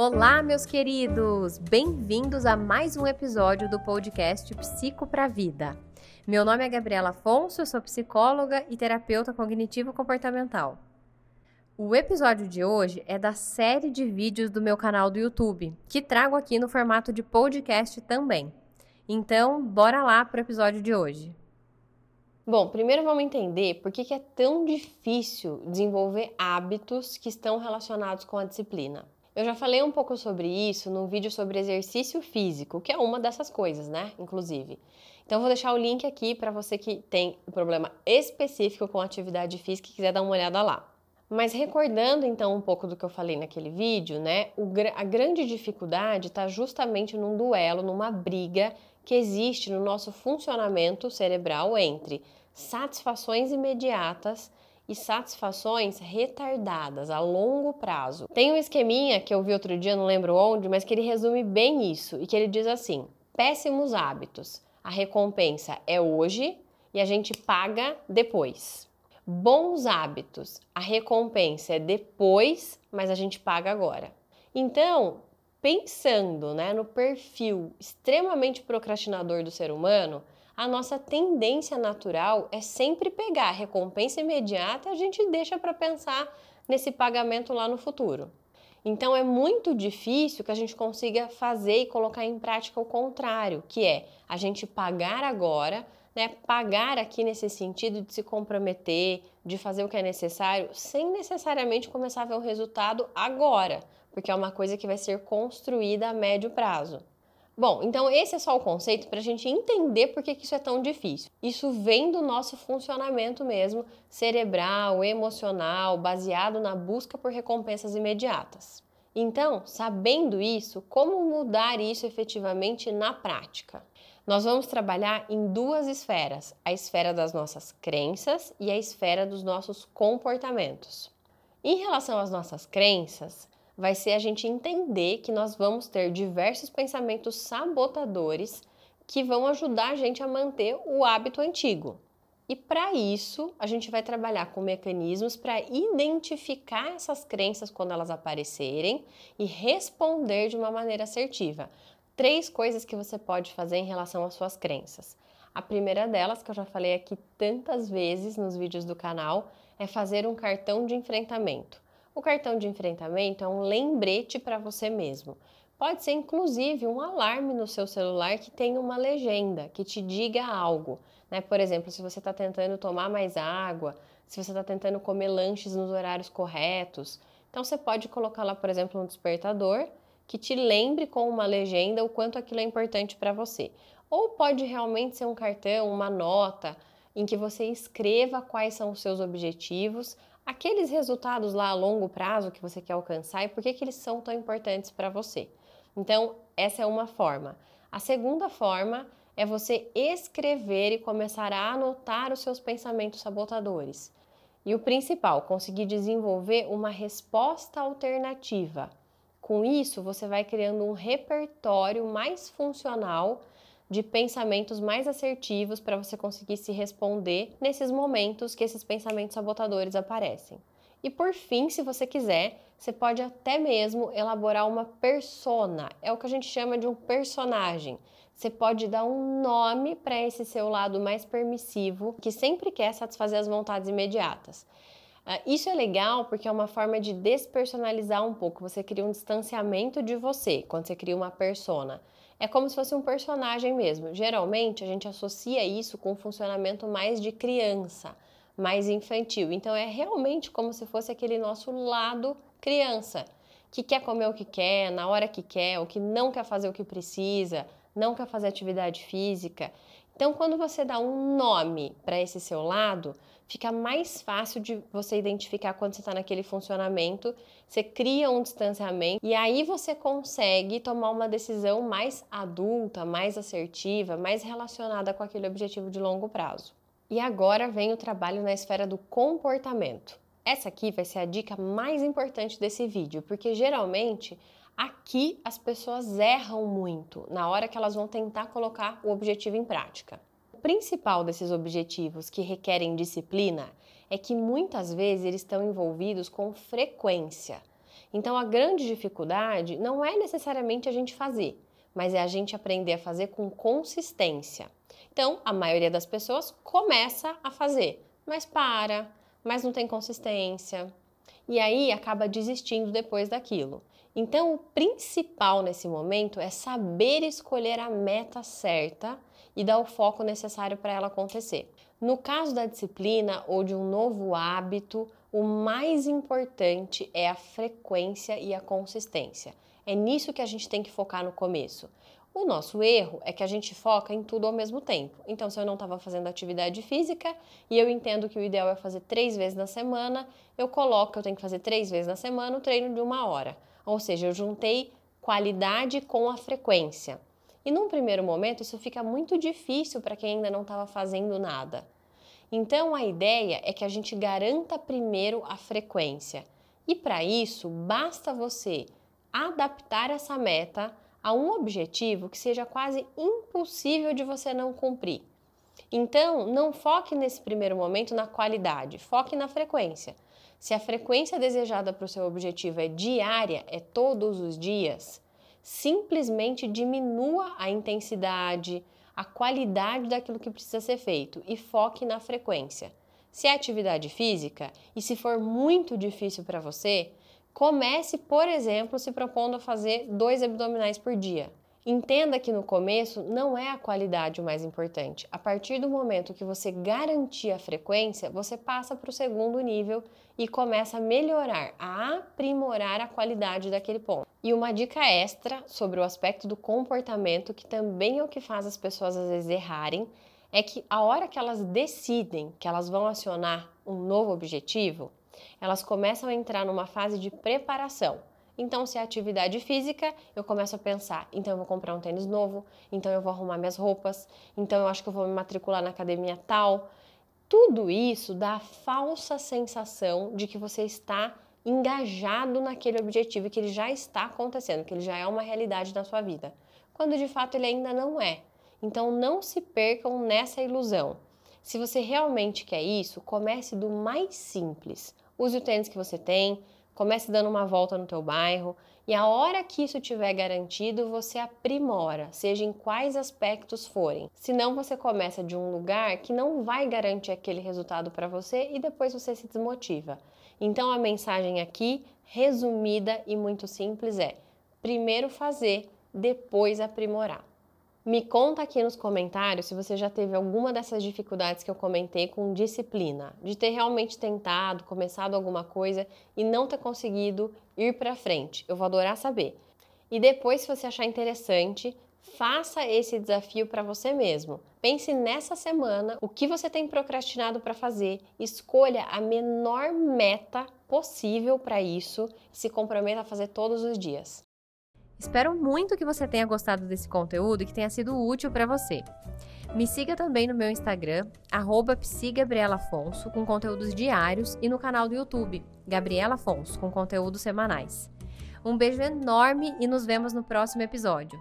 Olá, meus queridos! Bem-vindos a mais um episódio do podcast Psico para Vida. Meu nome é Gabriela Afonso, eu sou psicóloga e terapeuta cognitivo-comportamental. O episódio de hoje é da série de vídeos do meu canal do YouTube, que trago aqui no formato de podcast também. Então, bora lá para o episódio de hoje. Bom, primeiro vamos entender por que é tão difícil desenvolver hábitos que estão relacionados com a disciplina. Eu já falei um pouco sobre isso num vídeo sobre exercício físico, que é uma dessas coisas, né? Inclusive. Então, vou deixar o link aqui para você que tem um problema específico com atividade física e quiser dar uma olhada lá. Mas recordando então um pouco do que eu falei naquele vídeo, né? O, a grande dificuldade está justamente num duelo, numa briga que existe no nosso funcionamento cerebral entre satisfações imediatas e satisfações retardadas a longo prazo. Tem um esqueminha que eu vi outro dia, não lembro onde, mas que ele resume bem isso e que ele diz assim: péssimos hábitos. A recompensa é hoje e a gente paga depois. Bons hábitos. A recompensa é depois, mas a gente paga agora. Então, pensando né, no perfil extremamente procrastinador do ser humano, a nossa tendência natural é sempre pegar a recompensa imediata e a gente deixa para pensar nesse pagamento lá no futuro. Então é muito difícil que a gente consiga fazer e colocar em prática o contrário, que é a gente pagar agora, né? Pagar aqui nesse sentido de se comprometer, de fazer o que é necessário, sem necessariamente começar a ver o resultado agora, porque é uma coisa que vai ser construída a médio prazo. Bom, então esse é só o conceito para a gente entender por que, que isso é tão difícil. Isso vem do nosso funcionamento mesmo, cerebral, emocional, baseado na busca por recompensas imediatas. Então, sabendo isso, como mudar isso efetivamente na prática? Nós vamos trabalhar em duas esferas: a esfera das nossas crenças e a esfera dos nossos comportamentos. Em relação às nossas crenças, vai ser a gente entender que nós vamos ter diversos pensamentos sabotadores que vão ajudar a gente a manter o hábito antigo. E para isso, a gente vai trabalhar com mecanismos para identificar essas crenças quando elas aparecerem e responder de uma maneira assertiva. Três coisas que você pode fazer em relação às suas crenças. A primeira delas, que eu já falei aqui tantas vezes nos vídeos do canal, é fazer um cartão de enfrentamento. O cartão de enfrentamento é um lembrete para você mesmo. Pode ser inclusive um alarme no seu celular que tenha uma legenda que te diga algo. Né? Por exemplo, se você está tentando tomar mais água, se você está tentando comer lanches nos horários corretos. Então você pode colocar lá, por exemplo, um despertador que te lembre com uma legenda o quanto aquilo é importante para você. Ou pode realmente ser um cartão, uma nota em que você escreva quais são os seus objetivos, aqueles resultados lá a longo prazo que você quer alcançar e por que, que eles são tão importantes para você. Então, essa é uma forma. A segunda forma é você escrever e começar a anotar os seus pensamentos sabotadores. E o principal, conseguir desenvolver uma resposta alternativa. Com isso, você vai criando um repertório mais funcional de pensamentos mais assertivos para você conseguir se responder nesses momentos que esses pensamentos sabotadores aparecem. E por fim, se você quiser, você pode até mesmo elaborar uma persona, é o que a gente chama de um personagem. Você pode dar um nome para esse seu lado mais permissivo, que sempre quer satisfazer as vontades imediatas. Ah, isso é legal porque é uma forma de despersonalizar um pouco. Você cria um distanciamento de você quando você cria uma persona. É como se fosse um personagem mesmo. Geralmente a gente associa isso com um funcionamento mais de criança, mais infantil. Então é realmente como se fosse aquele nosso lado criança, que quer comer o que quer, na hora que quer, o que não quer fazer o que precisa, não quer fazer atividade física. Então, quando você dá um nome para esse seu lado, fica mais fácil de você identificar quando você está naquele funcionamento. Você cria um distanciamento e aí você consegue tomar uma decisão mais adulta, mais assertiva, mais relacionada com aquele objetivo de longo prazo. E agora vem o trabalho na esfera do comportamento. Essa aqui vai ser a dica mais importante desse vídeo, porque geralmente Aqui as pessoas erram muito na hora que elas vão tentar colocar o objetivo em prática. O principal desses objetivos que requerem disciplina é que muitas vezes eles estão envolvidos com frequência. Então a grande dificuldade não é necessariamente a gente fazer, mas é a gente aprender a fazer com consistência. Então, a maioria das pessoas começa a fazer, mas para, mas não tem consistência. E aí acaba desistindo depois daquilo. Então, o principal nesse momento é saber escolher a meta certa e dar o foco necessário para ela acontecer. No caso da disciplina ou de um novo hábito, o mais importante é a frequência e a consistência. É nisso que a gente tem que focar no começo. O nosso erro é que a gente foca em tudo ao mesmo tempo. Então, se eu não estava fazendo atividade física e eu entendo que o ideal é fazer três vezes na semana, eu coloco que eu tenho que fazer três vezes na semana o treino de uma hora. Ou seja, eu juntei qualidade com a frequência. E num primeiro momento, isso fica muito difícil para quem ainda não estava fazendo nada. Então, a ideia é que a gente garanta primeiro a frequência. E para isso, basta você adaptar essa meta a um objetivo que seja quase impossível de você não cumprir. Então, não foque nesse primeiro momento na qualidade, foque na frequência. Se a frequência desejada para o seu objetivo é diária, é todos os dias, simplesmente diminua a intensidade, a qualidade daquilo que precisa ser feito e foque na frequência. Se é atividade física e se for muito difícil para você, Comece, por exemplo, se propondo a fazer dois abdominais por dia. Entenda que no começo não é a qualidade o mais importante. A partir do momento que você garantir a frequência, você passa para o segundo nível e começa a melhorar, a aprimorar a qualidade daquele ponto. E uma dica extra sobre o aspecto do comportamento, que também é o que faz as pessoas às vezes errarem, é que a hora que elas decidem que elas vão acionar um novo objetivo, elas começam a entrar numa fase de preparação. Então, se é atividade física, eu começo a pensar: então eu vou comprar um tênis novo, então eu vou arrumar minhas roupas, então eu acho que eu vou me matricular na academia tal. Tudo isso dá a falsa sensação de que você está engajado naquele objetivo e que ele já está acontecendo, que ele já é uma realidade na sua vida, quando de fato ele ainda não é. Então não se percam nessa ilusão. Se você realmente quer isso, comece do mais simples. Use o tênis que você tem, comece dando uma volta no teu bairro e a hora que isso tiver garantido, você aprimora, seja em quais aspectos forem. Senão você começa de um lugar que não vai garantir aquele resultado para você e depois você se desmotiva. Então a mensagem aqui, resumida e muito simples é: primeiro fazer, depois aprimorar. Me conta aqui nos comentários se você já teve alguma dessas dificuldades que eu comentei com disciplina, de ter realmente tentado, começado alguma coisa e não ter conseguido ir para frente. Eu vou adorar saber. E depois, se você achar interessante, faça esse desafio para você mesmo. Pense nessa semana o que você tem procrastinado para fazer, escolha a menor meta possível para isso e se comprometa a fazer todos os dias. Espero muito que você tenha gostado desse conteúdo e que tenha sido útil para você. Me siga também no meu Instagram, psigabrielafonso, com conteúdos diários, e no canal do YouTube, Gabriela Afonso, com conteúdos semanais. Um beijo enorme e nos vemos no próximo episódio.